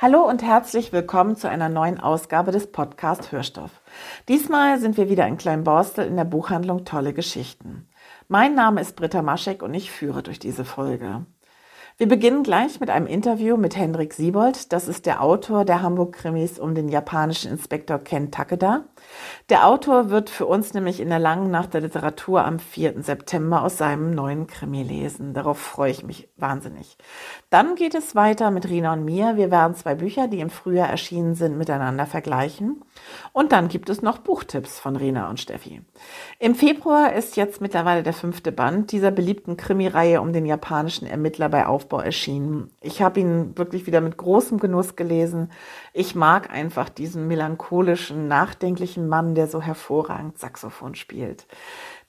Hallo und herzlich willkommen zu einer neuen Ausgabe des Podcast Hörstoff. Diesmal sind wir wieder in Kleinborstel in der Buchhandlung Tolle Geschichten. Mein Name ist Britta Maschek und ich führe durch diese Folge. Wir beginnen gleich mit einem Interview mit Hendrik Siebold. Das ist der Autor der Hamburg-Krimis um den japanischen Inspektor Ken Takeda. Der Autor wird für uns nämlich in der langen Nacht der Literatur am 4. September aus seinem neuen Krimi lesen. Darauf freue ich mich wahnsinnig. Dann geht es weiter mit Rina und mir. Wir werden zwei Bücher, die im Frühjahr erschienen sind, miteinander vergleichen. Und dann gibt es noch Buchtipps von Rina und Steffi. Im Februar ist jetzt mittlerweile der fünfte Band dieser beliebten Krimireihe um den japanischen Ermittler bei Aufbau erschienen. Ich habe ihn wirklich wieder mit großem Genuss gelesen. Ich mag einfach diesen melancholischen, nachdenklichen Mann, der so hervorragend Saxophon spielt.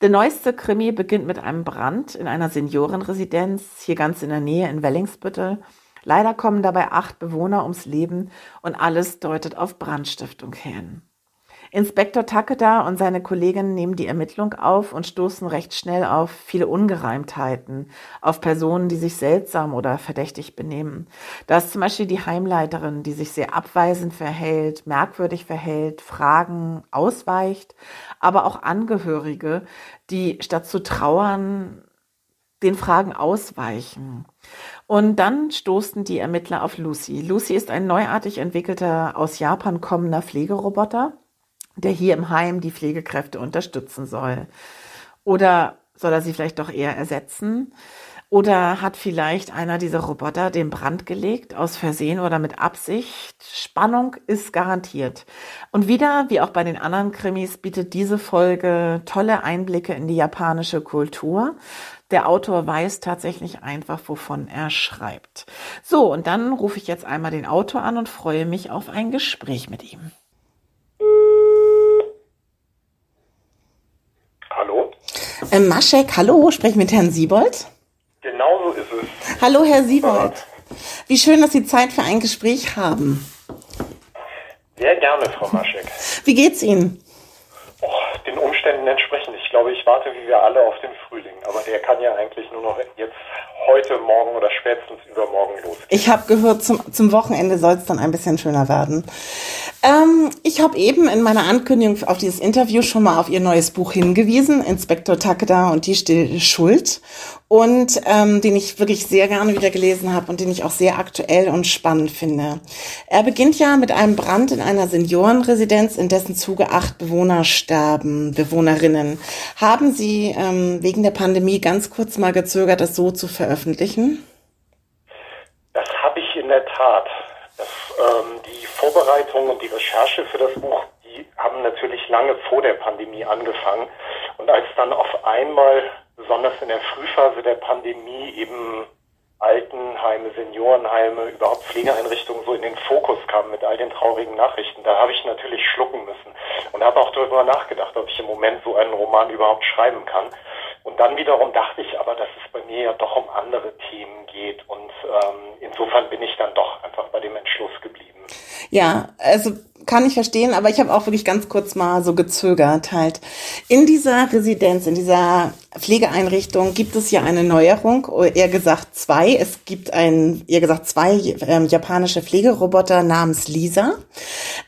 Der neueste Krimi beginnt mit einem Brand in einer Seniorenresidenz, hier ganz in der Nähe in Wellingsbüttel. Leider kommen dabei acht Bewohner ums Leben und alles deutet auf Brandstiftung hin. Inspektor Takeda und seine Kollegin nehmen die Ermittlung auf und stoßen recht schnell auf viele Ungereimtheiten, auf Personen, die sich seltsam oder verdächtig benehmen. Da ist zum Beispiel die Heimleiterin, die sich sehr abweisend verhält, merkwürdig verhält, Fragen ausweicht, aber auch Angehörige, die statt zu trauern, den Fragen ausweichen. Und dann stoßen die Ermittler auf Lucy. Lucy ist ein neuartig entwickelter, aus Japan kommender Pflegeroboter der hier im Heim die Pflegekräfte unterstützen soll. Oder soll er sie vielleicht doch eher ersetzen? Oder hat vielleicht einer dieser Roboter den Brand gelegt, aus Versehen oder mit Absicht? Spannung ist garantiert. Und wieder, wie auch bei den anderen Krimis, bietet diese Folge tolle Einblicke in die japanische Kultur. Der Autor weiß tatsächlich einfach, wovon er schreibt. So, und dann rufe ich jetzt einmal den Autor an und freue mich auf ein Gespräch mit ihm. Ähm, Maschek, hallo, sprechen mit Herrn Siebold? Genau so ist es. Hallo, Herr Siebold. Wie schön, dass Sie Zeit für ein Gespräch haben. Sehr gerne, Frau Maschek. Wie geht's Ihnen? Oh, den Umständen entsprechend. Ich glaube, ich warte wie wir alle auf den Frühling. Aber der kann ja eigentlich nur noch jetzt heute, morgen oder spätestens übermorgen losgehen. Ich habe gehört, zum, zum Wochenende soll es dann ein bisschen schöner werden. Ähm, ich habe eben in meiner Ankündigung auf dieses Interview schon mal auf Ihr neues Buch hingewiesen, Inspektor Takeda und die Stille Schuld und ähm, den ich wirklich sehr gerne wieder gelesen habe und den ich auch sehr aktuell und spannend finde. Er beginnt ja mit einem Brand in einer Seniorenresidenz, in dessen Zuge acht Bewohner sterben, Bewohnerinnen. Haben Sie ähm, wegen der Pandemie ganz kurz mal gezögert, das so zu veröffentlichen? Das habe ich in der Tat. Das, ähm, die Vorbereitung und die Recherche für das Buch, die haben natürlich lange vor der Pandemie angefangen. Und als dann auf einmal besonders in der Frühphase der Pandemie eben Altenheime, Seniorenheime, überhaupt Pflegeeinrichtungen so in den Fokus kamen mit all den traurigen Nachrichten. Da habe ich natürlich schlucken müssen und habe auch darüber nachgedacht, ob ich im Moment so einen Roman überhaupt schreiben kann. Und dann wiederum dachte ich aber, dass es bei mir ja doch um andere Themen geht und ähm, insofern bin ich dann doch einfach bei dem Entschluss geblieben. Ja, also kann ich verstehen, aber ich habe auch wirklich ganz kurz mal so gezögert halt. In dieser Residenz, in dieser Pflegeeinrichtung gibt es ja eine Neuerung, eher gesagt zwei. Es gibt ein, eher gesagt zwei ähm, japanische Pflegeroboter namens Lisa.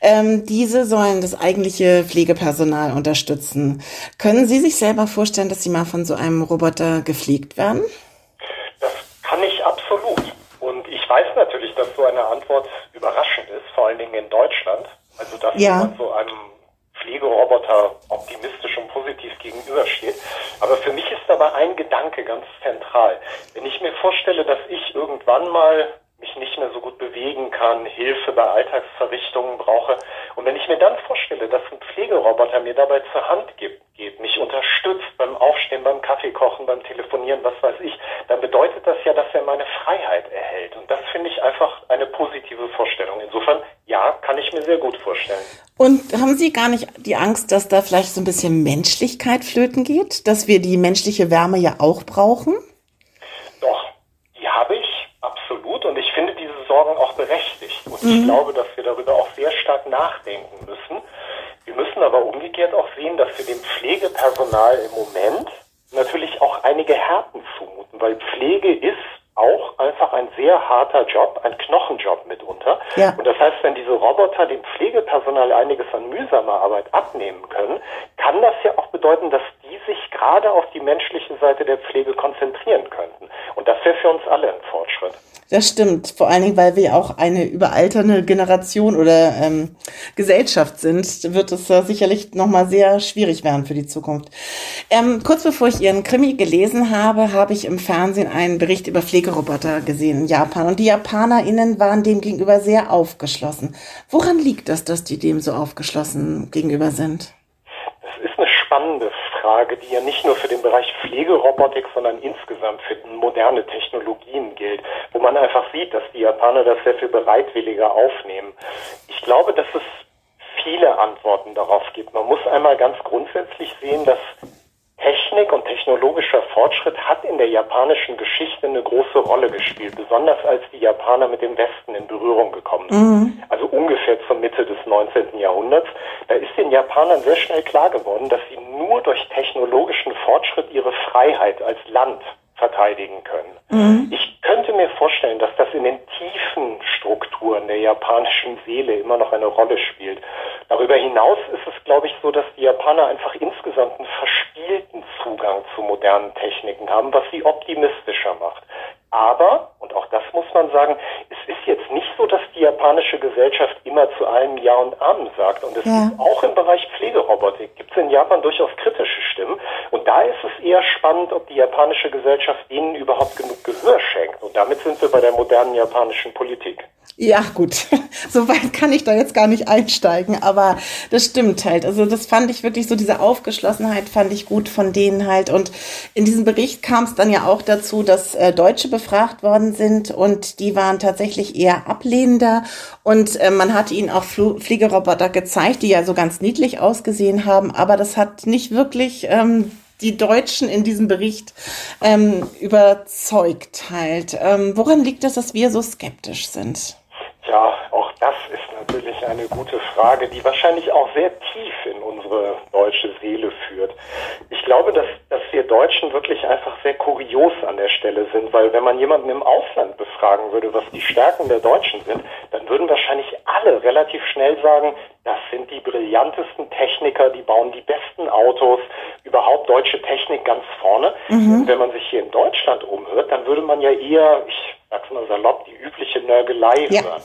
Ähm, diese sollen das eigentliche Pflegepersonal unterstützen. Können Sie sich selber vorstellen, dass Sie mal von so einem Roboter gepflegt werden? Das kann ich absolut. Und ich weiß natürlich, dass so eine Antwort überraschend ist, vor allen Dingen in Deutschland. Also dass ja. man so einem Pflegeroboter optimistisch und positiv gegenübersteht. Aber für mich ist dabei ein Gedanke ganz zentral. Wenn ich mir vorstelle, dass ich irgendwann mal mich nicht mehr so gut bewegen kann, Hilfe bei Alltagsverrichtungen brauche. Und wenn ich mir dann vorstelle, dass ein Pflegeroboter mir dabei zur Hand gibt, geht, mich unterstützt beim Aufstehen, beim Kaffeekochen, beim Telefonieren, was weiß ich, dann bedeutet das ja, dass er meine Freiheit erhält. Und das finde ich einfach eine positive Vorstellung. Insofern, ja, kann ich mir sehr gut vorstellen. Und haben Sie gar nicht die Angst, dass da vielleicht so ein bisschen Menschlichkeit flöten geht, dass wir die menschliche Wärme ja auch brauchen? Doch, die habe ich absolut und ich finde diese Sorgen auch berechtigt. Und mhm. ich glaube, dass wir darüber auch sehr stark nachdenken müssen. Wir müssen aber umgekehrt auch sehen, dass wir dem Pflegepersonal im Moment natürlich auch einige Härten zumuten, weil Pflege ist auch einfach ein sehr harter Job, ein Knochenjob mitunter. Ja. Und das heißt, wenn diese Roboter dem Pflegepersonal einiges an mühsamer Arbeit abnehmen können, kann das ja auch bedeuten, dass die sich gerade auf die menschliche Seite der Pflege konzentrieren könnten. Und das wäre für uns alle ein Fortschritt. Das stimmt, vor allen Dingen, weil wir auch eine überalternde Generation oder ähm, Gesellschaft sind, wird es äh, sicherlich nochmal sehr schwierig werden für die Zukunft. Ähm, kurz bevor ich Ihren Krimi gelesen habe, habe ich im Fernsehen einen Bericht über Pflegeroboter gesehen in Japan und die JapanerInnen waren dem gegenüber sehr aufgeschlossen. Woran liegt das, dass die dem so aufgeschlossen gegenüber sind? Das ist eine spannende Frage, die ja nicht nur für den Bereich Pflegerobotik, sondern insgesamt für moderne Technologien gilt, wo man einfach sieht, dass die Japaner das sehr viel bereitwilliger aufnehmen. Ich glaube, dass es viele Antworten darauf gibt. Man muss einmal ganz grundsätzlich sehen, dass Technik und technologischer Fortschritt hat in der japanischen Geschichte eine große Rolle gespielt, besonders als die Japaner mit dem Westen in Berührung gekommen sind. Mhm. Also ungefähr zur Mitte des 19. Jahrhunderts. Da ist den Japanern sehr schnell klar geworden, dass sie nur durch technologischen Fortschritt ihre Freiheit als Land verteidigen können. Mhm. Ich könnte mir vorstellen, dass das in den tiefen Strukturen der japanischen Seele immer noch eine Rolle spielt. Darüber hinaus ist es, glaube ich, so, dass die Japaner einfach insgesamt einen verspielten Zugang zu modernen Techniken haben, was sie optimistischer macht. Aber, und auch das muss man sagen, es ist jetzt nicht so, dass die japanische Gesellschaft immer zu allem Ja und Amen sagt. Und es ja. gibt auch im Bereich Pflegerobotik, gibt es in Japan durchaus kritische Stimmen. Und da ist es eher spannend, ob die japanische Gesellschaft ihnen überhaupt genug Gehör schenkt. Und damit sind wir bei der modernen japanischen Politik. Ja, gut. So weit kann ich da jetzt gar nicht einsteigen, aber das stimmt halt. Also das fand ich wirklich so, diese Aufgeschlossenheit fand ich gut von denen halt. Und in diesem Bericht kam es dann ja auch dazu, dass äh, Deutsche befragt worden sind und die waren tatsächlich eher ablehnender. Und äh, man hat ihnen auch Fl Fliegeroboter gezeigt, die ja so ganz niedlich ausgesehen haben, aber das hat nicht wirklich ähm, die Deutschen in diesem Bericht ähm, überzeugt halt. Ähm, woran liegt es, dass wir so skeptisch sind? Ja, auch das ist natürlich eine gute Frage, die wahrscheinlich auch sehr tief in unsere deutsche Seele führt. Ich glaube, dass, dass wir Deutschen wirklich einfach sehr kurios an der Stelle sind, weil wenn man jemanden im Ausland befragen würde, was die Stärken der Deutschen sind, dann würden wahrscheinlich alle relativ schnell sagen, das sind die brillantesten Techniker, die bauen die besten Autos, überhaupt deutsche Technik ganz vorne. Mhm. Wenn man sich hier in Deutschland umhört, dann würde man ja eher, ich sag's mal salopp, die übliche Nörgelei ja. hören.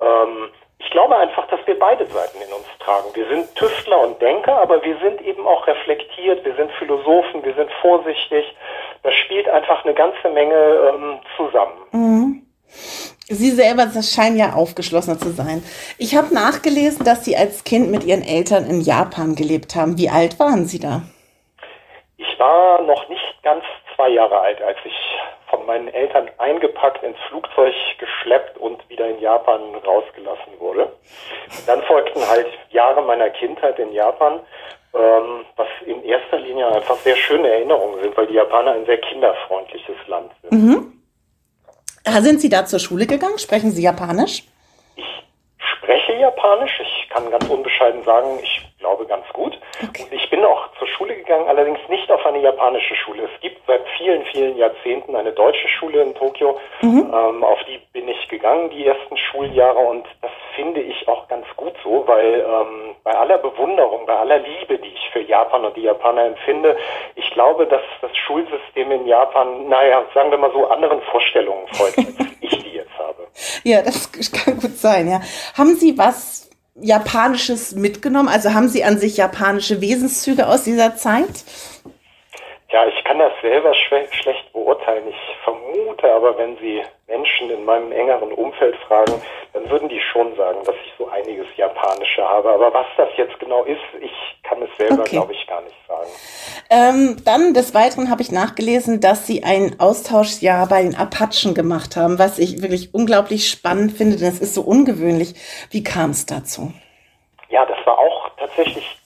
Ähm, ich glaube einfach, dass wir beide Seiten in uns tragen. Wir sind Tüftler und Denker, aber wir sind eben auch reflektiert, wir sind Philosophen, wir sind vorsichtig. Das spielt einfach eine ganze Menge ähm, zusammen. Mhm. Sie selber scheinen ja aufgeschlossener zu sein. Ich habe nachgelesen, dass Sie als Kind mit Ihren Eltern in Japan gelebt haben. Wie alt waren Sie da? Ich war noch nicht ganz zwei Jahre alt, als ich von meinen Eltern eingepackt ins Flugzeug geschleppt und wieder in Japan rausgelassen wurde. Dann folgten halt Jahre meiner Kindheit in Japan, ähm, was in erster Linie einfach sehr schöne Erinnerungen sind, weil die Japaner ein sehr kinderfreundliches Land sind. Mhm. Sind Sie da zur Schule gegangen? Sprechen Sie Japanisch? Ich spreche Japanisch. Ich kann ganz unbescheiden sagen, ich glaube ganz gut. Okay. Und ich bin auch zur Schule gegangen, allerdings nicht auf eine japanische Schule. Es gibt seit vielen, vielen Jahrzehnten eine deutsche Schule in Tokio. Mhm. Ähm, auf die bin ich gegangen, die ersten Schuljahre. Und das finde ich auch ganz gut so, weil ähm, bei aller Bewunderung, bei aller Liebe, die ich für Japan und die Japaner empfinde, ich glaube, dass das Schulsystem in Japan, naja, sagen wir mal so, anderen Vorstellungen folgt, als ich die jetzt habe. Ja, das kann gut sein, ja. Haben Sie was Japanisches mitgenommen? Also haben Sie an sich japanische Wesenszüge aus dieser Zeit? Ja, ich kann das selber schlecht beurteilen. Ich vermute, aber, wenn Sie Menschen in meinem engeren Umfeld fragen, dann würden die schon sagen, dass ich so einiges Japanische habe. Aber was das jetzt genau ist, ich kann es selber, okay. glaube ich, gar nicht sagen. Ähm, dann des Weiteren habe ich nachgelesen, dass Sie ein Austauschjahr bei den Apachen gemacht haben, was ich wirklich unglaublich spannend finde, denn es ist so ungewöhnlich. Wie kam es dazu? Ja, das war auch tatsächlich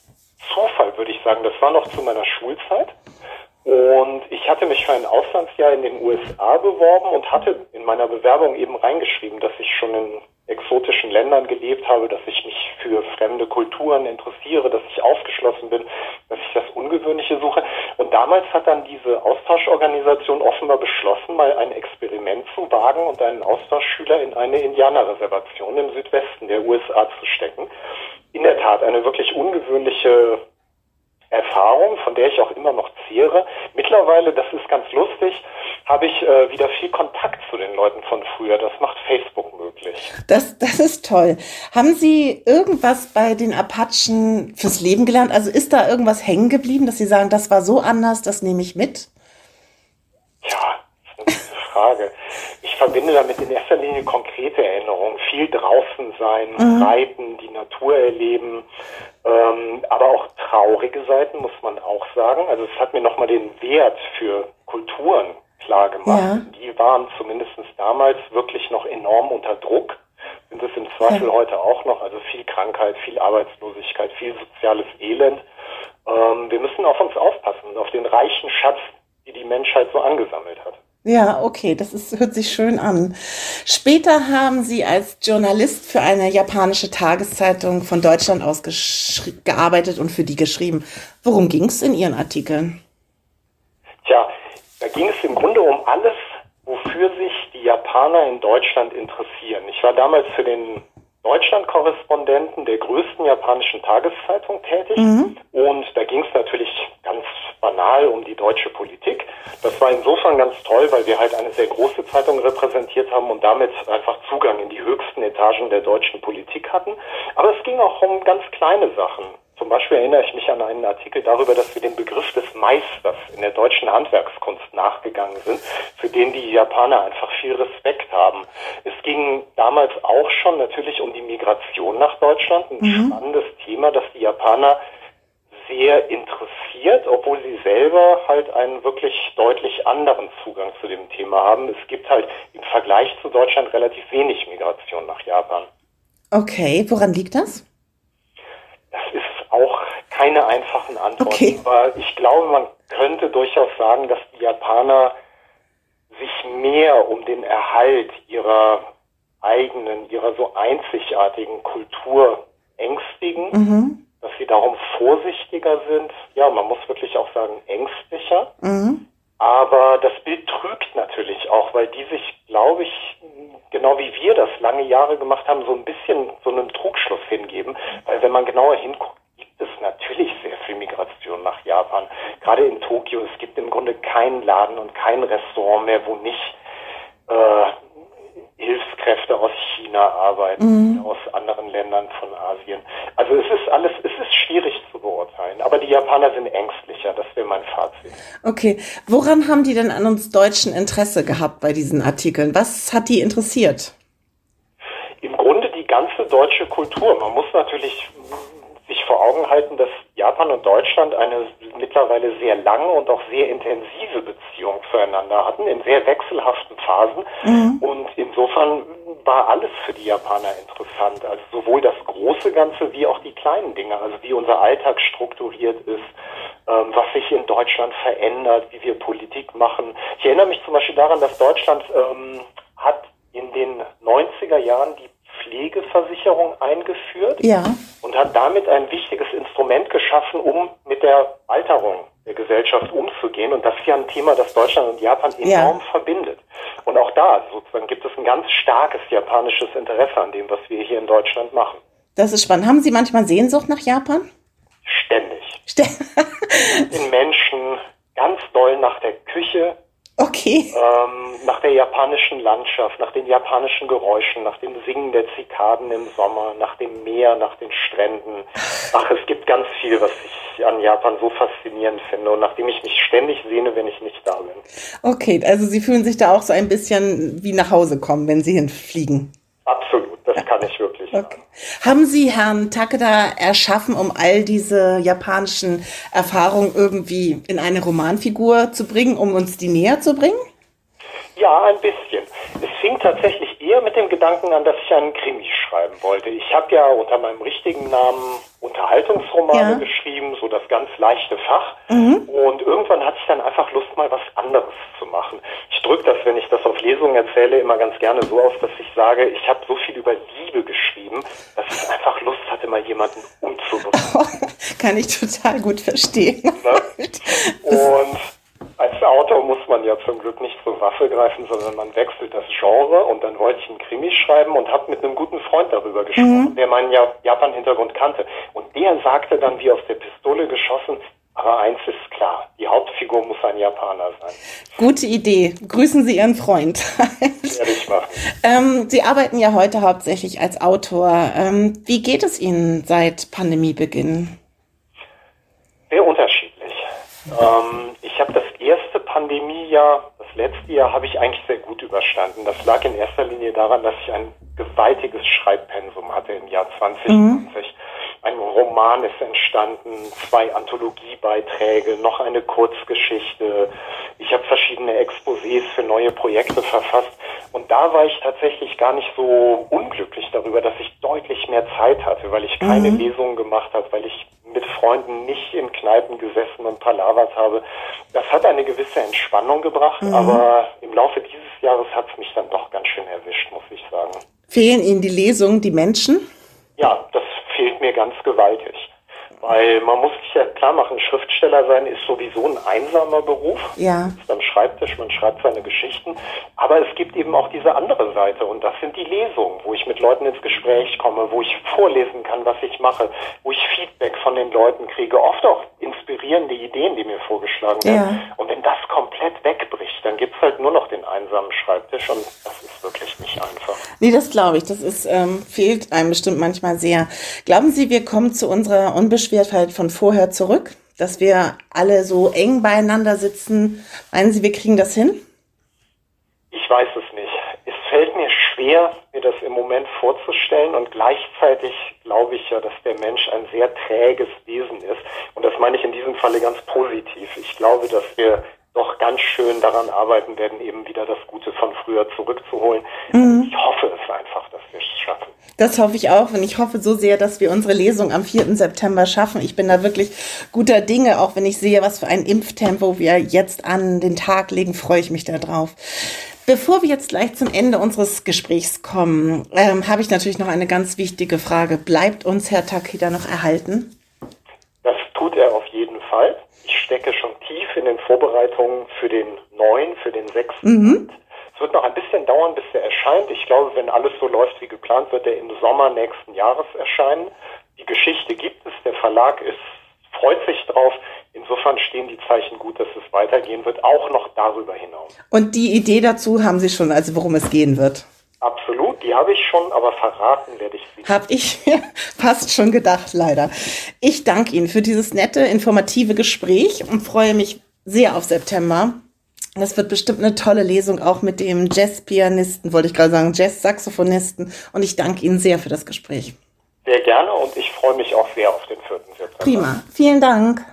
Zufall, würde ich sagen. Das war noch zu meiner Schulzeit. Und ich hatte mich für ein Auslandsjahr in den USA beworben und hatte in meiner Bewerbung eben reingeschrieben, dass ich schon in exotischen Ländern gelebt habe, dass ich mich für fremde Kulturen interessiere, dass ich aufgeschlossen bin, dass ich das Ungewöhnliche suche. Und damals hat dann diese Austauschorganisation offenbar beschlossen, mal ein Experiment zu wagen und einen Austauschschüler in eine Indianerreservation im Südwesten der USA zu stecken. In der Tat eine wirklich ungewöhnliche Erfahrung, von der ich auch immer noch zehre. Mittlerweile, das ist ganz lustig, habe ich äh, wieder viel Kontakt zu den Leuten von früher. Das macht Facebook möglich. Das, das ist toll. Haben Sie irgendwas bei den Apachen fürs Leben gelernt? Also ist da irgendwas hängen geblieben, dass Sie sagen, das war so anders, das nehme ich mit? Ja, das ist eine gute Frage. Ich verbinde damit in erster Linie konkrete Erinnerungen. Viel draußen sein, mhm. reiten, die Natur erleben, ähm, aber auch traurige Seiten, muss man auch sagen. Also es hat mir nochmal den Wert für Kulturen klar gemacht. Ja. Die waren zumindest damals wirklich noch enorm unter Druck. Sind es im Zweifel ja. heute auch noch. Also viel Krankheit, viel Arbeitslosigkeit, viel soziales Elend. Ähm, wir müssen auf uns aufpassen, auf den reichen Schatz, die die Menschheit so angesammelt hat. Ja, okay, das ist, hört sich schön an. Später haben Sie als Journalist für eine japanische Tageszeitung von Deutschland aus gearbeitet und für die geschrieben. Worum ging es in Ihren Artikeln? Tja, da ging es im Grunde um alles, wofür sich die Japaner in Deutschland interessieren. Ich war damals für den Deutschland-Korrespondenten der größten japanischen Tageszeitung tätig. Mhm. Und da ging es natürlich ganz banal um die deutsche Politik. Das war insofern ganz toll, weil wir halt eine sehr große Zeitung repräsentiert haben und damit einfach Zugang in die höchsten Etagen der deutschen Politik hatten. Aber es ging auch um ganz kleine Sachen. Zum Beispiel erinnere ich mich an einen Artikel darüber, dass wir den Begriff des Meisters in der deutschen Handwerkskunst nachgegangen sind, für den die Japaner einfach viel Respekt haben. Es ging damals auch schon natürlich um die Migration nach Deutschland, ein mhm. spannendes Thema, das die Japaner sehr interessiert, obwohl sie selber halt einen wirklich deutlich anderen Zugang zu dem Thema haben. Es gibt halt im Vergleich zu Deutschland relativ wenig Migration nach Japan. Okay, woran liegt das? Keine einfachen Antworten, okay. aber ich glaube, man könnte durchaus sagen, dass die Japaner sich mehr um den Erhalt ihrer eigenen, ihrer so einzigartigen Kultur ängstigen, mhm. dass sie darum vorsichtiger sind. Ja, man muss wirklich auch sagen ängstlicher. Mhm. Aber das Bild trügt natürlich auch, weil die sich, glaube ich, genau wie wir das lange Jahre gemacht haben, so ein bisschen so einen Trugschluss hingeben. Weil wenn man genauer hinguckt, es natürlich sehr viel Migration nach Japan. Gerade in Tokio, es gibt im Grunde keinen Laden und kein Restaurant mehr, wo nicht äh, Hilfskräfte aus China arbeiten, mhm. aus anderen Ländern von Asien. Also es ist alles, es ist schwierig zu beurteilen. Aber die Japaner sind ängstlicher, das wäre mein Fazit. Okay, woran haben die denn an uns Deutschen Interesse gehabt bei diesen Artikeln? Was hat die interessiert? Im Grunde die ganze deutsche Kultur. Man muss natürlich vor Augen halten, dass Japan und Deutschland eine mittlerweile sehr lange und auch sehr intensive Beziehung zueinander hatten, in sehr wechselhaften Phasen. Mhm. Und insofern war alles für die Japaner interessant. Also sowohl das große Ganze wie auch die kleinen Dinge, also wie unser Alltag strukturiert ist, ähm, was sich in Deutschland verändert, wie wir Politik machen. Ich erinnere mich zum Beispiel daran, dass Deutschland ähm, hat in den 90er Jahren die Pflegeversicherung eingeführt ja. und hat damit ein wichtiges Instrument geschaffen, um mit der Alterung der Gesellschaft umzugehen. Und das ist ja ein Thema, das Deutschland und Japan enorm ja. verbindet. Und auch da sozusagen gibt es ein ganz starkes japanisches Interesse an dem, was wir hier in Deutschland machen. Das ist spannend. Haben Sie manchmal Sehnsucht nach Japan? Ständig. St in Menschen, ganz doll nach der Küche, Okay. Ähm, nach der japanischen Landschaft, nach den japanischen Geräuschen, nach dem Singen der Zikaden im Sommer, nach dem Meer, nach den Stränden. Ach, es gibt ganz viel, was ich an Japan so faszinierend finde und nachdem ich mich ständig sehne, wenn ich nicht da bin. Okay, also Sie fühlen sich da auch so ein bisschen wie nach Hause kommen, wenn Sie hinfliegen. Kann ich wirklich. Okay. Haben Sie Herrn Takeda erschaffen, um all diese japanischen Erfahrungen irgendwie in eine Romanfigur zu bringen, um uns die näher zu bringen? Ja, ein bisschen. Es fing tatsächlich eher mit dem Gedanken an, dass ich einen Krimi schreiben wollte. Ich habe ja unter meinem richtigen Namen Unterhaltungsromane ja. geschrieben, so das ganz leichte Fach. Mhm. Und irgendwann hatte ich dann einfach Lust, mal was anderes zu machen. Ich drücke das, wenn ich das auf Lesungen erzähle, immer ganz gerne so aus, dass ich sage, ich habe so viel über Liebe geschrieben, dass ich einfach Lust hatte, mal jemanden umzubringen. Kann ich total gut verstehen. Ne? Und als Autor muss man ja zum Glück nicht zur Waffe greifen, sondern man wechselt das Genre und dann wollte ich einen Krimi schreiben und habe mit einem guten Freund darüber gesprochen, mhm. der meinen Japan-Hintergrund kannte. Und der sagte dann wie aus der Pistole geschossen, aber eins ist klar, die Hauptfigur muss ein Japaner sein. Gute Idee. Grüßen Sie Ihren Freund. Werde ich machen. Ähm, Sie arbeiten ja heute hauptsächlich als Autor. Ähm, wie geht es Ihnen seit Pandemiebeginn? Sehr unterschiedlich. Ähm, ich habe das Pandemiejahr, das letzte Jahr, habe ich eigentlich sehr gut überstanden. Das lag in erster Linie daran, dass ich ein gewaltiges Schreibpensum hatte im Jahr 2020. Mhm. Ein Roman ist entstanden, zwei Anthologiebeiträge, noch eine Kurzgeschichte. Ich habe verschiedene Exposés für neue Projekte verfasst. Und da war ich tatsächlich gar nicht so unglücklich darüber, dass ich deutlich mehr Zeit hatte, weil ich keine mhm. Lesungen gemacht habe, weil ich mit Freunden nicht in Kneipen gesessen und palavert habe. Das hat eine gewisse Entspannung gebracht, mhm. aber im Laufe dieses Jahres hat es mich dann doch ganz schön erwischt, muss ich sagen. Fehlen Ihnen die Lesungen, die Menschen? Ja, das fehlt mir ganz gewaltig. Weil man muss sich ja klar machen, Schriftsteller sein ist sowieso ein einsamer Beruf. Ja. Man ist am Schreibtisch, man schreibt seine Geschichten. Aber es gibt eben auch diese andere Seite und das sind die Lesungen, wo ich mit Leuten ins Gespräch komme, wo ich vorlesen kann, was ich mache, wo ich Feedback von den Leuten kriege, oft auch inspirierende Ideen, die mir vorgeschlagen werden. Ja. Und wenn das komplett wegbricht, dann gibt's halt nur noch den einsamen Schreibtisch und das ist wirklich nicht einfach. Nee, das glaube ich. Das ist, ähm, fehlt einem bestimmt manchmal sehr. Glauben Sie, wir kommen zu unserer Unbeschwertheit von vorher zurück? Dass wir alle so eng beieinander sitzen? Meinen Sie, wir kriegen das hin? Ich weiß es nicht. Es fällt mir schwer, mir das im Moment vorzustellen und gleichzeitig glaube ich ja, dass der Mensch ein sehr träges Wesen ist. Und das meine ich in diesem Falle ganz positiv. Ich glaube, dass wir doch ganz schön daran arbeiten werden, eben wieder das Gute von früher zurückzuholen. Mhm. Ich hoffe es einfach, dass wir es schaffen. Das hoffe ich auch und ich hoffe so sehr, dass wir unsere Lesung am 4. September schaffen. Ich bin da wirklich guter Dinge, auch wenn ich sehe, was für ein Impftempo wir jetzt an den Tag legen, freue ich mich darauf. Bevor wir jetzt gleich zum Ende unseres Gesprächs kommen, ähm, habe ich natürlich noch eine ganz wichtige Frage. Bleibt uns Herr Takeda noch erhalten? Das tut er auf jeden Fall. Ich stecke schon in den Vorbereitungen für den neuen, für den sechsten. Mhm. Es wird noch ein bisschen dauern, bis er erscheint. Ich glaube, wenn alles so läuft wie geplant, wird er im Sommer nächsten Jahres erscheinen. Die Geschichte gibt es, der Verlag ist, freut sich drauf. Insofern stehen die Zeichen gut, dass es weitergehen wird, auch noch darüber hinaus. Und die Idee dazu haben Sie schon, also worum es gehen wird? Absolut, die habe ich schon, aber verraten werde ich sie. Habe ich fast schon gedacht, leider. Ich danke Ihnen für dieses nette, informative Gespräch und freue mich sehr auf September. Das wird bestimmt eine tolle Lesung, auch mit dem Jazzpianisten, wollte ich gerade sagen, Jazz-Saxophonisten. Und ich danke Ihnen sehr für das Gespräch. Sehr gerne und ich freue mich auch sehr auf den 4. September. Prima, vielen Dank.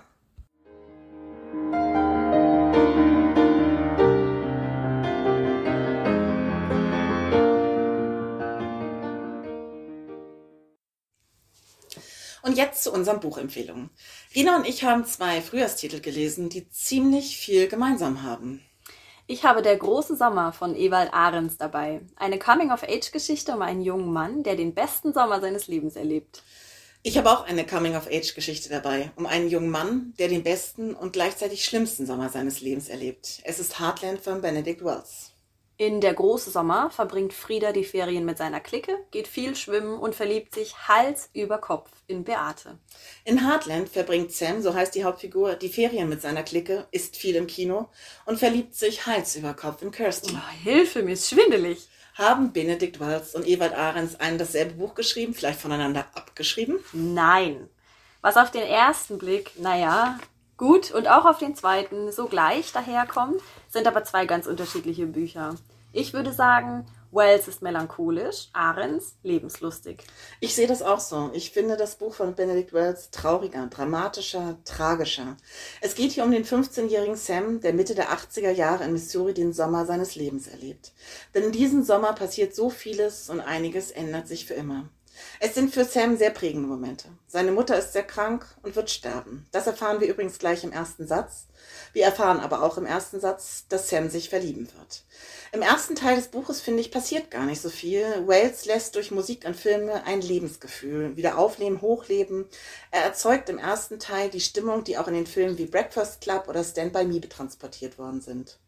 Und jetzt zu unseren Buchempfehlungen. Rina und ich haben zwei Frühjahrstitel gelesen, die ziemlich viel gemeinsam haben. Ich habe Der große Sommer von Ewald Ahrens dabei. Eine Coming-of-Age-Geschichte um einen jungen Mann, der den besten Sommer seines Lebens erlebt. Ich habe auch eine Coming-of-Age-Geschichte dabei, um einen jungen Mann, der den besten und gleichzeitig schlimmsten Sommer seines Lebens erlebt. Es ist Heartland von Benedict Wells. In Der große Sommer verbringt Frieda die Ferien mit seiner Clique, geht viel schwimmen und verliebt sich Hals über Kopf in Beate. In Heartland verbringt Sam, so heißt die Hauptfigur, die Ferien mit seiner Clique, isst viel im Kino und verliebt sich Hals über Kopf in Kirsty. Oh, Hilfe, mir ist schwindelig. Haben Benedikt Wells und Ewald Ahrens ein dasselbe Buch geschrieben, vielleicht voneinander abgeschrieben? Nein. Was auf den ersten Blick, naja, gut und auch auf den zweiten so gleich daherkommt, sind aber zwei ganz unterschiedliche Bücher. Ich würde sagen, Wells ist melancholisch, Ahrens lebenslustig. Ich sehe das auch so. Ich finde das Buch von Benedict Wells trauriger, dramatischer, tragischer. Es geht hier um den 15-jährigen Sam, der Mitte der 80er Jahre in Missouri den Sommer seines Lebens erlebt. Denn in diesem Sommer passiert so vieles und einiges ändert sich für immer. Es sind für Sam sehr prägende Momente. Seine Mutter ist sehr krank und wird sterben. Das erfahren wir übrigens gleich im ersten Satz. Wir erfahren aber auch im ersten Satz, dass Sam sich verlieben wird. Im ersten Teil des Buches, finde ich, passiert gar nicht so viel. Wales lässt durch Musik und Filme ein Lebensgefühl wieder aufnehmen, hochleben. Er erzeugt im ersten Teil die Stimmung, die auch in den Filmen wie Breakfast Club oder Stand By Me transportiert worden sind.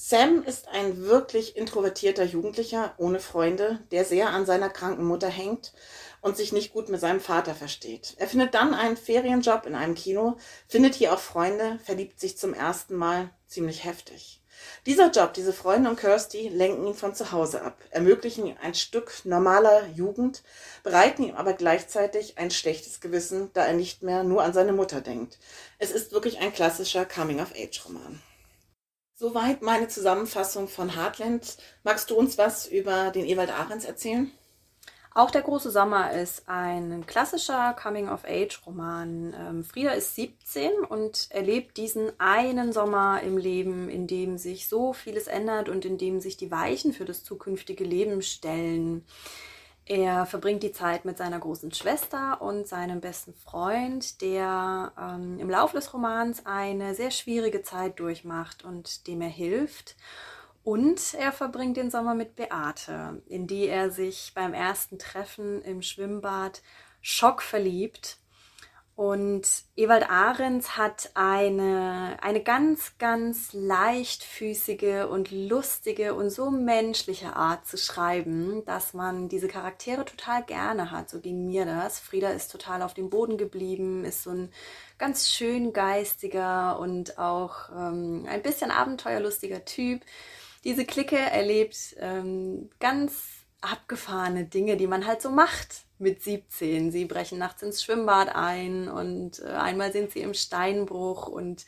Sam ist ein wirklich introvertierter Jugendlicher ohne Freunde, der sehr an seiner kranken Mutter hängt und sich nicht gut mit seinem Vater versteht. Er findet dann einen Ferienjob in einem Kino, findet hier auch Freunde, verliebt sich zum ersten Mal ziemlich heftig. Dieser Job, diese Freunde und Kirsty lenken ihn von zu Hause ab, ermöglichen ihm ein Stück normaler Jugend, bereiten ihm aber gleichzeitig ein schlechtes Gewissen, da er nicht mehr nur an seine Mutter denkt. Es ist wirklich ein klassischer Coming-of-Age-Roman. Soweit meine Zusammenfassung von Heartland. Magst du uns was über den Ewald Ahrens erzählen? Auch Der große Sommer ist ein klassischer Coming-of-Age-Roman. Ähm, Frieda ist 17 und erlebt diesen einen Sommer im Leben, in dem sich so vieles ändert und in dem sich die Weichen für das zukünftige Leben stellen. Er verbringt die Zeit mit seiner großen Schwester und seinem besten Freund, der ähm, im Laufe des Romans eine sehr schwierige Zeit durchmacht und dem er hilft. Und er verbringt den Sommer mit Beate, in die er sich beim ersten Treffen im Schwimmbad schockverliebt und Ewald Ahrens hat eine, eine ganz, ganz leichtfüßige und lustige und so menschliche Art zu schreiben, dass man diese Charaktere total gerne hat. So ging mir das. Frieda ist total auf dem Boden geblieben, ist so ein ganz schön geistiger und auch ähm, ein bisschen abenteuerlustiger Typ. Diese Clique erlebt ähm, ganz abgefahrene Dinge, die man halt so macht mit 17. Sie brechen nachts ins Schwimmbad ein und äh, einmal sind sie im Steinbruch und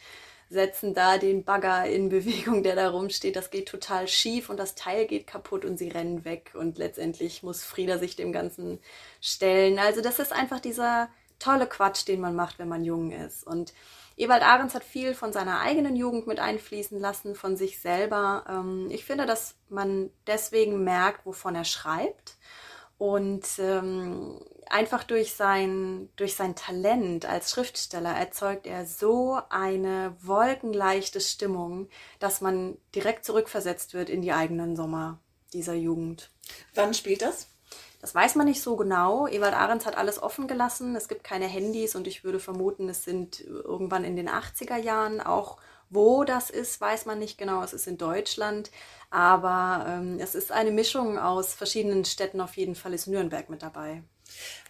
setzen da den Bagger in Bewegung, der da rumsteht. Das geht total schief und das Teil geht kaputt und sie rennen weg und letztendlich muss Frieda sich dem Ganzen stellen. Also das ist einfach dieser tolle Quatsch, den man macht, wenn man jung ist. Und Ewald Ahrens hat viel von seiner eigenen Jugend mit einfließen lassen, von sich selber. Ähm, ich finde, dass man deswegen merkt, wovon er schreibt und ähm, einfach durch sein, durch sein Talent als Schriftsteller erzeugt er so eine wolkenleichte Stimmung, dass man direkt zurückversetzt wird in die eigenen Sommer dieser Jugend. Wann spielt das? Das weiß man nicht so genau. Ewald Ahrens hat alles offen gelassen. Es gibt keine Handys und ich würde vermuten, es sind irgendwann in den 80er Jahren. Auch wo das ist, weiß man nicht genau. Es ist in Deutschland. Aber ähm, es ist eine Mischung aus verschiedenen Städten. Auf jeden Fall ist Nürnberg mit dabei.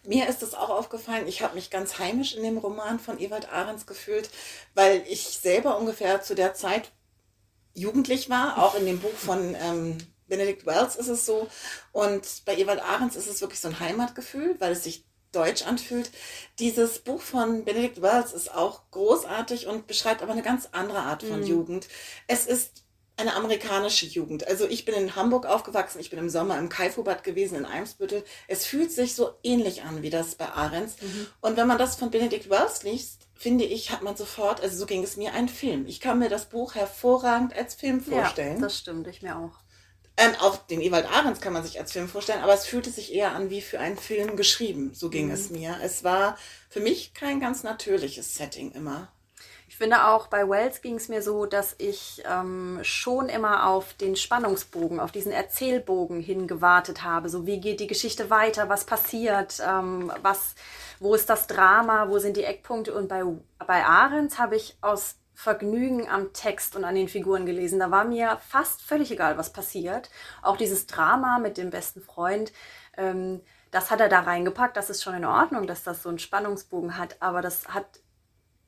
Mir ist es auch aufgefallen, ich habe mich ganz heimisch in dem Roman von Ewald Ahrens gefühlt, weil ich selber ungefähr zu der Zeit jugendlich war. Auch in dem Buch von ähm, Benedict Wells ist es so. Und bei Ewald Ahrens ist es wirklich so ein Heimatgefühl, weil es sich deutsch anfühlt. Dieses Buch von Benedict Wells ist auch großartig und beschreibt aber eine ganz andere Art von mhm. Jugend. Es ist eine amerikanische Jugend. Also ich bin in Hamburg aufgewachsen, ich bin im Sommer im Kaifubad gewesen in Eimsbüttel. Es fühlt sich so ähnlich an wie das bei Ahrens. Mhm. Und wenn man das von Benedict Wells liest, finde ich, hat man sofort, also so ging es mir, einen Film. Ich kann mir das Buch hervorragend als Film vorstellen. Ja, das stimmt, ich mir auch. Ähm, auch den Ewald Ahrens kann man sich als Film vorstellen, aber es fühlte sich eher an wie für einen Film geschrieben. So ging mhm. es mir. Es war für mich kein ganz natürliches Setting immer finde auch bei Wells ging es mir so, dass ich ähm, schon immer auf den Spannungsbogen, auf diesen Erzählbogen hingewartet habe. So wie geht die Geschichte weiter, was passiert, ähm, was, wo ist das Drama, wo sind die Eckpunkte. Und bei, bei Ahrens habe ich aus Vergnügen am Text und an den Figuren gelesen. Da war mir fast völlig egal, was passiert. Auch dieses Drama mit dem besten Freund, ähm, das hat er da reingepackt. Das ist schon in Ordnung, dass das so einen Spannungsbogen hat. Aber das hat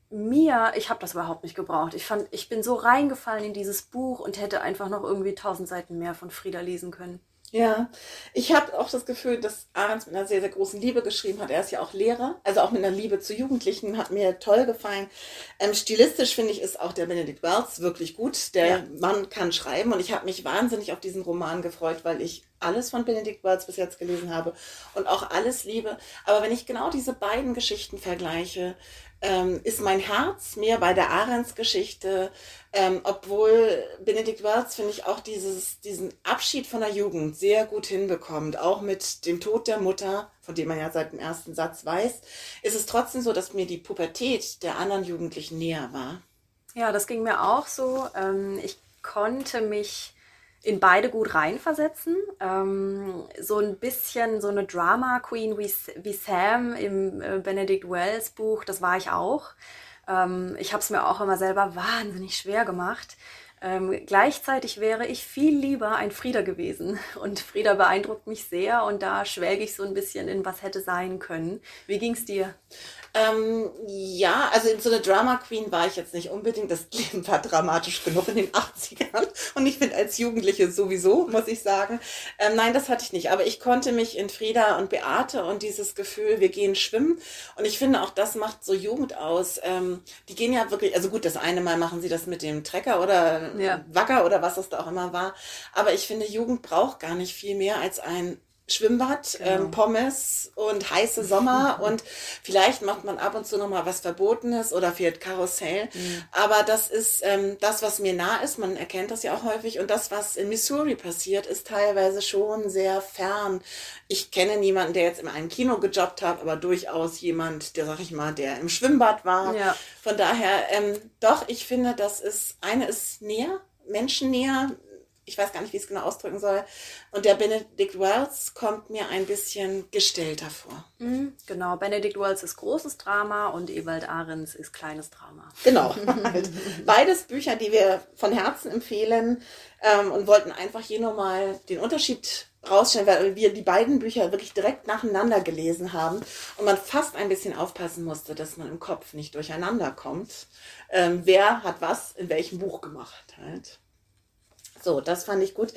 mir, ich habe das überhaupt nicht gebraucht. Ich fand, ich bin so reingefallen in dieses Buch und hätte einfach noch irgendwie tausend Seiten mehr von Frieda lesen können. Ja, ich habe auch das Gefühl, dass Ahrens mit einer sehr, sehr großen Liebe geschrieben hat. Er ist ja auch Lehrer, also auch mit einer Liebe zu Jugendlichen, hat mir toll gefallen. Ähm, stilistisch finde ich ist auch der Benedict Wells wirklich gut. Der ja. Mann kann schreiben und ich habe mich wahnsinnig auf diesen Roman gefreut, weil ich alles von Benedict Wells bis jetzt gelesen habe und auch alles liebe. Aber wenn ich genau diese beiden Geschichten vergleiche, ähm, ist mein Herz mehr bei der Ahrens-Geschichte, ähm, obwohl Benedikt Wells, finde ich, auch dieses, diesen Abschied von der Jugend sehr gut hinbekommt, auch mit dem Tod der Mutter, von dem man ja seit dem ersten Satz weiß, ist es trotzdem so, dass mir die Pubertät der anderen Jugendlichen näher war. Ja, das ging mir auch so. Ähm, ich konnte mich in beide gut reinversetzen. Ähm, so ein bisschen so eine Drama Queen wie, wie Sam im äh, Benedict Wells Buch, das war ich auch. Ähm, ich habe es mir auch immer selber wahnsinnig schwer gemacht. Ähm, gleichzeitig wäre ich viel lieber ein Frieda gewesen. Und Frieda beeindruckt mich sehr und da schwelge ich so ein bisschen in was hätte sein können. Wie ging es dir? Ähm, ja, also in so eine Drama Queen war ich jetzt nicht unbedingt. Das Leben war dramatisch genug in den 80ern. Und ich finde als Jugendliche sowieso, muss ich sagen. Ähm, nein, das hatte ich nicht. Aber ich konnte mich in Frieda und Beate und dieses Gefühl, wir gehen schwimmen. Und ich finde auch, das macht so Jugend aus. Ähm, die gehen ja wirklich, also gut, das eine Mal machen sie das mit dem Trecker oder ja. Wacker oder was es da auch immer war. Aber ich finde, Jugend braucht gar nicht viel mehr als ein Schwimmbad, genau. ähm, Pommes und heiße Sommer und vielleicht macht man ab und zu noch mal was Verbotenes oder fährt Karussell. Mhm. Aber das ist ähm, das, was mir nah ist. Man erkennt das ja auch häufig. Und das, was in Missouri passiert, ist teilweise schon sehr fern. Ich kenne niemanden, der jetzt in einem Kino gejobbt hat, aber durchaus jemand, der, sag ich mal, der im Schwimmbad war. Ja. Von daher, ähm, doch, ich finde, das ist, eine ist näher, menschennäher, ich weiß gar nicht, wie ich es genau ausdrücken soll. Und der Benedict Wells kommt mir ein bisschen gestellter vor. Mhm, genau, Benedict Wells ist großes Drama und Ewald Ahrens ist kleines Drama. Genau, halt. beides Bücher, die wir von Herzen empfehlen ähm, und wollten einfach hier nochmal den Unterschied rausstellen, weil wir die beiden Bücher wirklich direkt nacheinander gelesen haben und man fast ein bisschen aufpassen musste, dass man im Kopf nicht durcheinander kommt. Ähm, wer hat was in welchem Buch gemacht halt. So, das fand ich gut.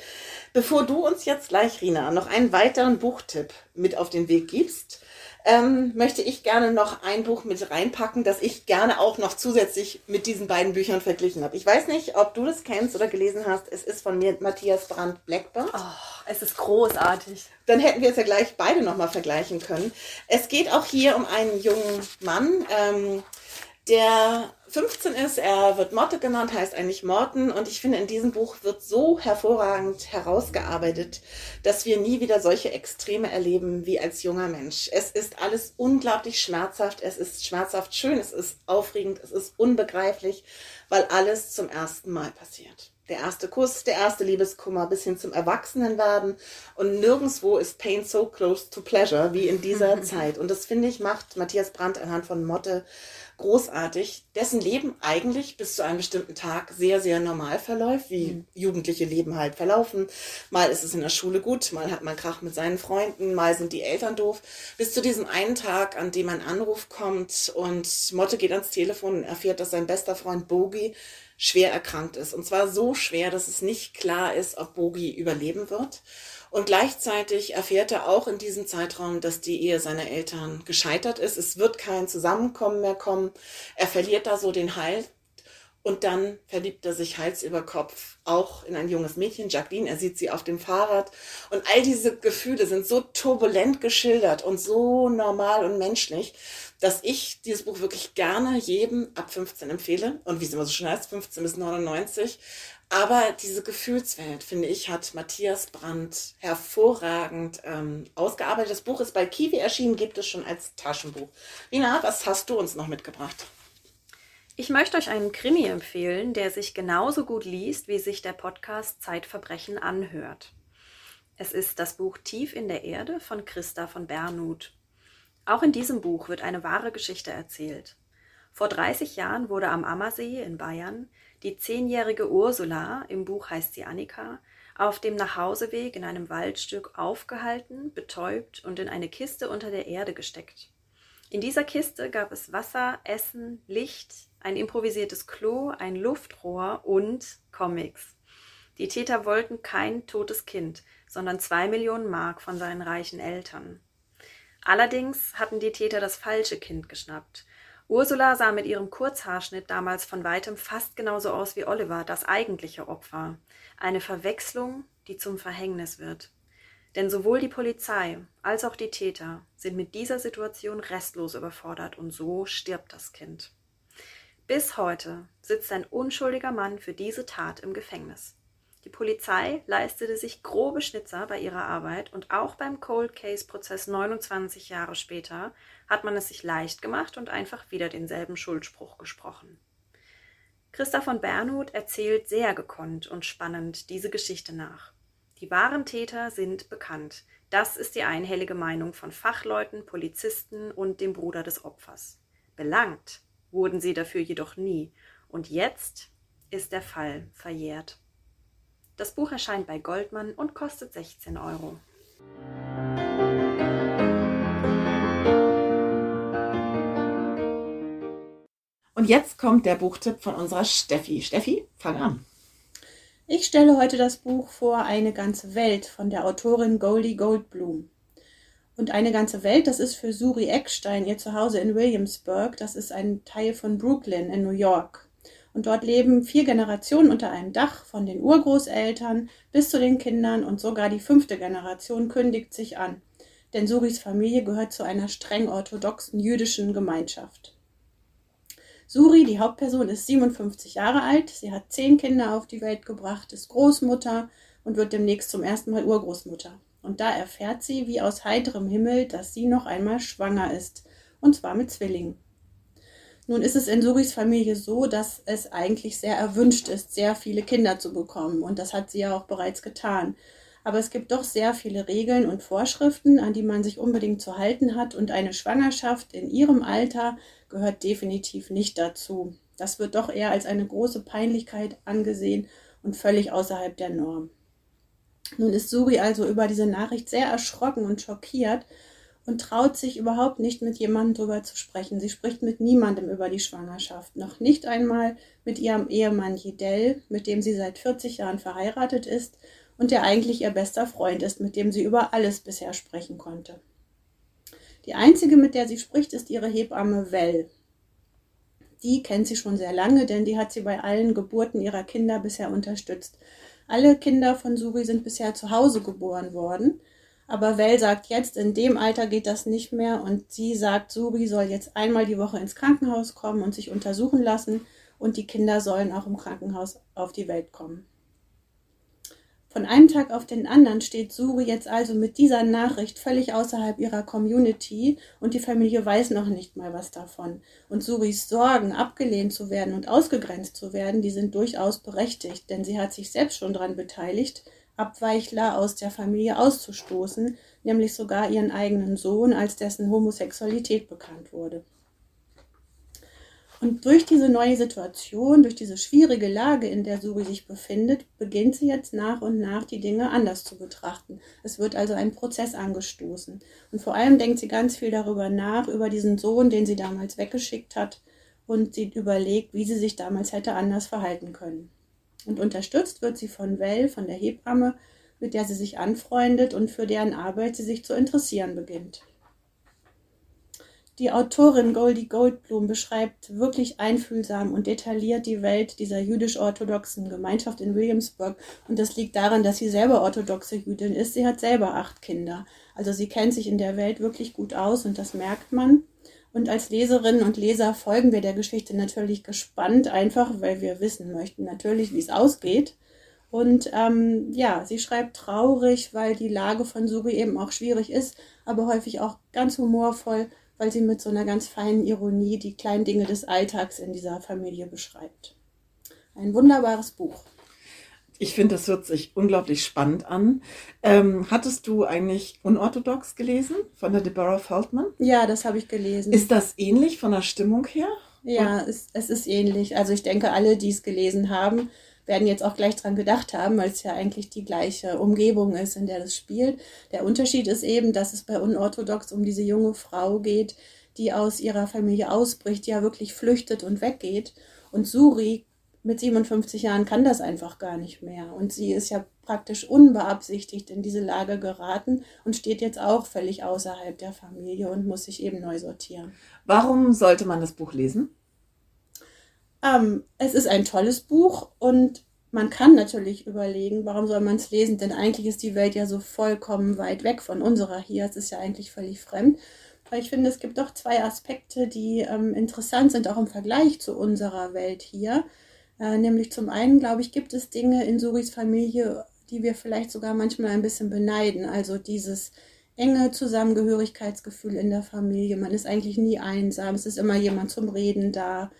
Bevor du uns jetzt gleich, Rina, noch einen weiteren Buchtipp mit auf den Weg gibst, ähm, möchte ich gerne noch ein Buch mit reinpacken, das ich gerne auch noch zusätzlich mit diesen beiden Büchern verglichen habe. Ich weiß nicht, ob du das kennst oder gelesen hast. Es ist von mir Matthias Brandt Blackbird. Oh, es ist großartig. Dann hätten wir es ja gleich beide nochmal vergleichen können. Es geht auch hier um einen jungen Mann, ähm, der 15 ist, er wird Morte genannt, heißt eigentlich Morten. Und ich finde, in diesem Buch wird so hervorragend herausgearbeitet, dass wir nie wieder solche Extreme erleben wie als junger Mensch. Es ist alles unglaublich schmerzhaft, es ist schmerzhaft schön, es ist aufregend, es ist unbegreiflich, weil alles zum ersten Mal passiert. Der erste Kuss, der erste Liebeskummer bis hin zum Erwachsenenwerden. Und nirgendwo ist Pain so close to pleasure wie in dieser Zeit. Und das finde ich macht Matthias Brandt anhand von Motte großartig, dessen Leben eigentlich bis zu einem bestimmten Tag sehr, sehr normal verläuft, wie mhm. jugendliche Leben halt verlaufen. Mal ist es in der Schule gut, mal hat man Krach mit seinen Freunden, mal sind die Eltern doof. Bis zu diesem einen Tag, an dem ein Anruf kommt und Motte geht ans Telefon und erfährt, dass sein bester Freund Bogi schwer erkrankt ist. Und zwar so schwer, dass es nicht klar ist, ob Bogi überleben wird. Und gleichzeitig erfährt er auch in diesem Zeitraum, dass die Ehe seiner Eltern gescheitert ist. Es wird kein Zusammenkommen mehr kommen. Er verliert da so den Halt. Und dann verliebt er sich Hals über Kopf auch in ein junges Mädchen, Jacqueline. Er sieht sie auf dem Fahrrad. Und all diese Gefühle sind so turbulent geschildert und so normal und menschlich, dass ich dieses Buch wirklich gerne jedem ab 15 empfehle. Und wie es immer so schön heißt, 15 bis 99. Aber diese Gefühlswelt, finde ich, hat Matthias Brandt hervorragend ähm, ausgearbeitet. Das Buch ist bei Kiwi erschienen, gibt es schon als Taschenbuch. Rina, was hast du uns noch mitgebracht? Ich möchte euch einen Krimi empfehlen, der sich genauso gut liest, wie sich der Podcast Zeitverbrechen anhört. Es ist das Buch Tief in der Erde von Christa von Bernhut. Auch in diesem Buch wird eine wahre Geschichte erzählt. Vor 30 Jahren wurde am Ammersee in Bayern die zehnjährige Ursula, im Buch heißt sie Annika, auf dem Nachhauseweg in einem Waldstück aufgehalten, betäubt und in eine Kiste unter der Erde gesteckt. In dieser Kiste gab es Wasser, Essen, Licht, ein improvisiertes Klo, ein Luftrohr und Comics. Die Täter wollten kein totes Kind, sondern zwei Millionen Mark von seinen reichen Eltern. Allerdings hatten die Täter das falsche Kind geschnappt. Ursula sah mit ihrem Kurzhaarschnitt damals von weitem fast genauso aus wie Oliver, das eigentliche Opfer. Eine Verwechslung, die zum Verhängnis wird. Denn sowohl die Polizei als auch die Täter sind mit dieser Situation restlos überfordert und so stirbt das Kind. Bis heute sitzt ein unschuldiger Mann für diese Tat im Gefängnis. Die Polizei leistete sich grobe Schnitzer bei ihrer Arbeit und auch beim Cold Case Prozess 29 Jahre später hat man es sich leicht gemacht und einfach wieder denselben Schuldspruch gesprochen. Christa von Bernhut erzählt sehr gekonnt und spannend diese Geschichte nach. Die wahren Täter sind bekannt. Das ist die einhellige Meinung von Fachleuten, Polizisten und dem Bruder des Opfers. Belangt wurden sie dafür jedoch nie. Und jetzt ist der Fall verjährt. Das Buch erscheint bei Goldmann und kostet 16 Euro. Und jetzt kommt der Buchtipp von unserer Steffi. Steffi, fang an. Ich stelle heute das Buch vor Eine ganze Welt von der Autorin Goldie Goldblum. Und eine ganze Welt, das ist für Suri Eckstein ihr Zuhause in Williamsburg. Das ist ein Teil von Brooklyn in New York. Und dort leben vier Generationen unter einem Dach, von den Urgroßeltern bis zu den Kindern und sogar die fünfte Generation kündigt sich an. Denn Suris Familie gehört zu einer streng orthodoxen jüdischen Gemeinschaft. Suri, die Hauptperson, ist 57 Jahre alt. Sie hat zehn Kinder auf die Welt gebracht, ist Großmutter und wird demnächst zum ersten Mal Urgroßmutter. Und da erfährt sie wie aus heiterem Himmel, dass sie noch einmal schwanger ist. Und zwar mit Zwillingen. Nun ist es in Suris Familie so, dass es eigentlich sehr erwünscht ist, sehr viele Kinder zu bekommen. Und das hat sie ja auch bereits getan. Aber es gibt doch sehr viele Regeln und Vorschriften, an die man sich unbedingt zu halten hat. Und eine Schwangerschaft in ihrem Alter gehört definitiv nicht dazu. Das wird doch eher als eine große Peinlichkeit angesehen und völlig außerhalb der Norm. Nun ist Suri also über diese Nachricht sehr erschrocken und schockiert und traut sich überhaupt nicht mit jemandem darüber zu sprechen. Sie spricht mit niemandem über die Schwangerschaft, noch nicht einmal mit ihrem Ehemann Jedel, mit dem sie seit 40 Jahren verheiratet ist und der eigentlich ihr bester Freund ist, mit dem sie über alles bisher sprechen konnte. Die einzige, mit der sie spricht, ist ihre Hebamme Well. Die kennt sie schon sehr lange, denn die hat sie bei allen Geburten ihrer Kinder bisher unterstützt. Alle Kinder von Suri sind bisher zu Hause geboren worden aber Well sagt jetzt, in dem Alter geht das nicht mehr und sie sagt, Suri soll jetzt einmal die Woche ins Krankenhaus kommen und sich untersuchen lassen und die Kinder sollen auch im Krankenhaus auf die Welt kommen. Von einem Tag auf den anderen steht Suri jetzt also mit dieser Nachricht völlig außerhalb ihrer Community und die Familie weiß noch nicht mal was davon. Und Suris Sorgen, abgelehnt zu werden und ausgegrenzt zu werden, die sind durchaus berechtigt, denn sie hat sich selbst schon daran beteiligt, Abweichler aus der Familie auszustoßen, nämlich sogar ihren eigenen Sohn, als dessen Homosexualität bekannt wurde. Und durch diese neue Situation, durch diese schwierige Lage, in der Suri sich befindet, beginnt sie jetzt nach und nach die Dinge anders zu betrachten. Es wird also ein Prozess angestoßen. Und vor allem denkt sie ganz viel darüber nach, über diesen Sohn, den sie damals weggeschickt hat, und sie überlegt, wie sie sich damals hätte anders verhalten können. Und unterstützt wird sie von Well, von der Hebamme, mit der sie sich anfreundet und für deren Arbeit sie sich zu interessieren beginnt. Die Autorin Goldie Goldblum beschreibt wirklich einfühlsam und detailliert die Welt dieser jüdisch-orthodoxen Gemeinschaft in Williamsburg. Und das liegt daran, dass sie selber orthodoxe Jüdin ist. Sie hat selber acht Kinder. Also sie kennt sich in der Welt wirklich gut aus und das merkt man. Und als Leserinnen und Leser folgen wir der Geschichte natürlich gespannt, einfach weil wir wissen möchten natürlich, wie es ausgeht. Und ähm, ja, sie schreibt traurig, weil die Lage von Suri eben auch schwierig ist, aber häufig auch ganz humorvoll, weil sie mit so einer ganz feinen Ironie die kleinen Dinge des Alltags in dieser Familie beschreibt. Ein wunderbares Buch. Ich finde, das hört sich unglaublich spannend an. Ähm, hattest du eigentlich Unorthodox gelesen von der Deborah Feldman? Ja, das habe ich gelesen. Ist das ähnlich von der Stimmung her? Ja, es, es ist ähnlich. Also ich denke, alle, die es gelesen haben, werden jetzt auch gleich dran gedacht haben, weil es ja eigentlich die gleiche Umgebung ist, in der das spielt. Der Unterschied ist eben, dass es bei Unorthodox um diese junge Frau geht, die aus ihrer Familie ausbricht, die ja wirklich flüchtet und weggeht. Und Suri mit 57 Jahren kann das einfach gar nicht mehr. Und sie ist ja praktisch unbeabsichtigt in diese Lage geraten und steht jetzt auch völlig außerhalb der Familie und muss sich eben neu sortieren. Warum sollte man das Buch lesen? Ähm, es ist ein tolles Buch und man kann natürlich überlegen, warum soll man es lesen, denn eigentlich ist die Welt ja so vollkommen weit weg von unserer hier. Es ist ja eigentlich völlig fremd. Aber ich finde, es gibt doch zwei Aspekte, die ähm, interessant sind, auch im Vergleich zu unserer Welt hier. Äh, nämlich zum einen, glaube ich, gibt es Dinge in Suris Familie, die wir vielleicht sogar manchmal ein bisschen beneiden. Also dieses enge Zusammengehörigkeitsgefühl in der Familie. Man ist eigentlich nie einsam. Es ist immer jemand zum Reden da.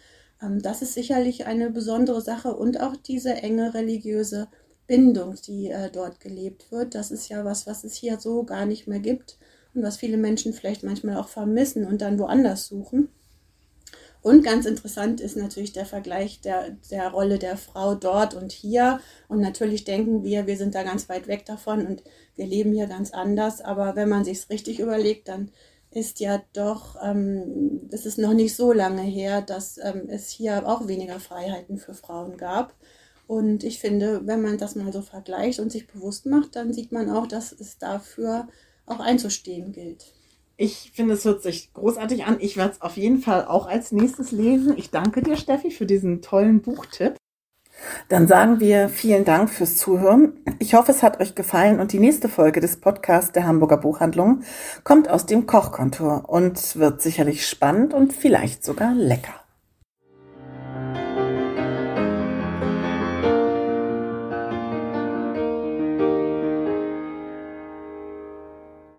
Ähm, das ist sicherlich eine besondere Sache und auch diese enge religiöse Bindung, die äh, dort gelebt wird. Das ist ja was, was es hier so gar nicht mehr gibt und was viele Menschen vielleicht manchmal auch vermissen und dann woanders suchen. Und ganz interessant ist natürlich der Vergleich der, der Rolle der Frau dort und hier. Und natürlich denken wir, wir sind da ganz weit weg davon und wir leben hier ganz anders. Aber wenn man sich es richtig überlegt, dann ist ja doch, ähm, es ist noch nicht so lange her, dass ähm, es hier auch weniger Freiheiten für Frauen gab. Und ich finde, wenn man das mal so vergleicht und sich bewusst macht, dann sieht man auch, dass es dafür auch einzustehen gilt. Ich finde, es hört sich großartig an. Ich werde es auf jeden Fall auch als nächstes lesen. Ich danke dir, Steffi, für diesen tollen Buchtipp. Dann sagen wir vielen Dank fürs Zuhören. Ich hoffe, es hat euch gefallen und die nächste Folge des Podcasts der Hamburger Buchhandlung kommt aus dem Kochkontor und wird sicherlich spannend und vielleicht sogar lecker.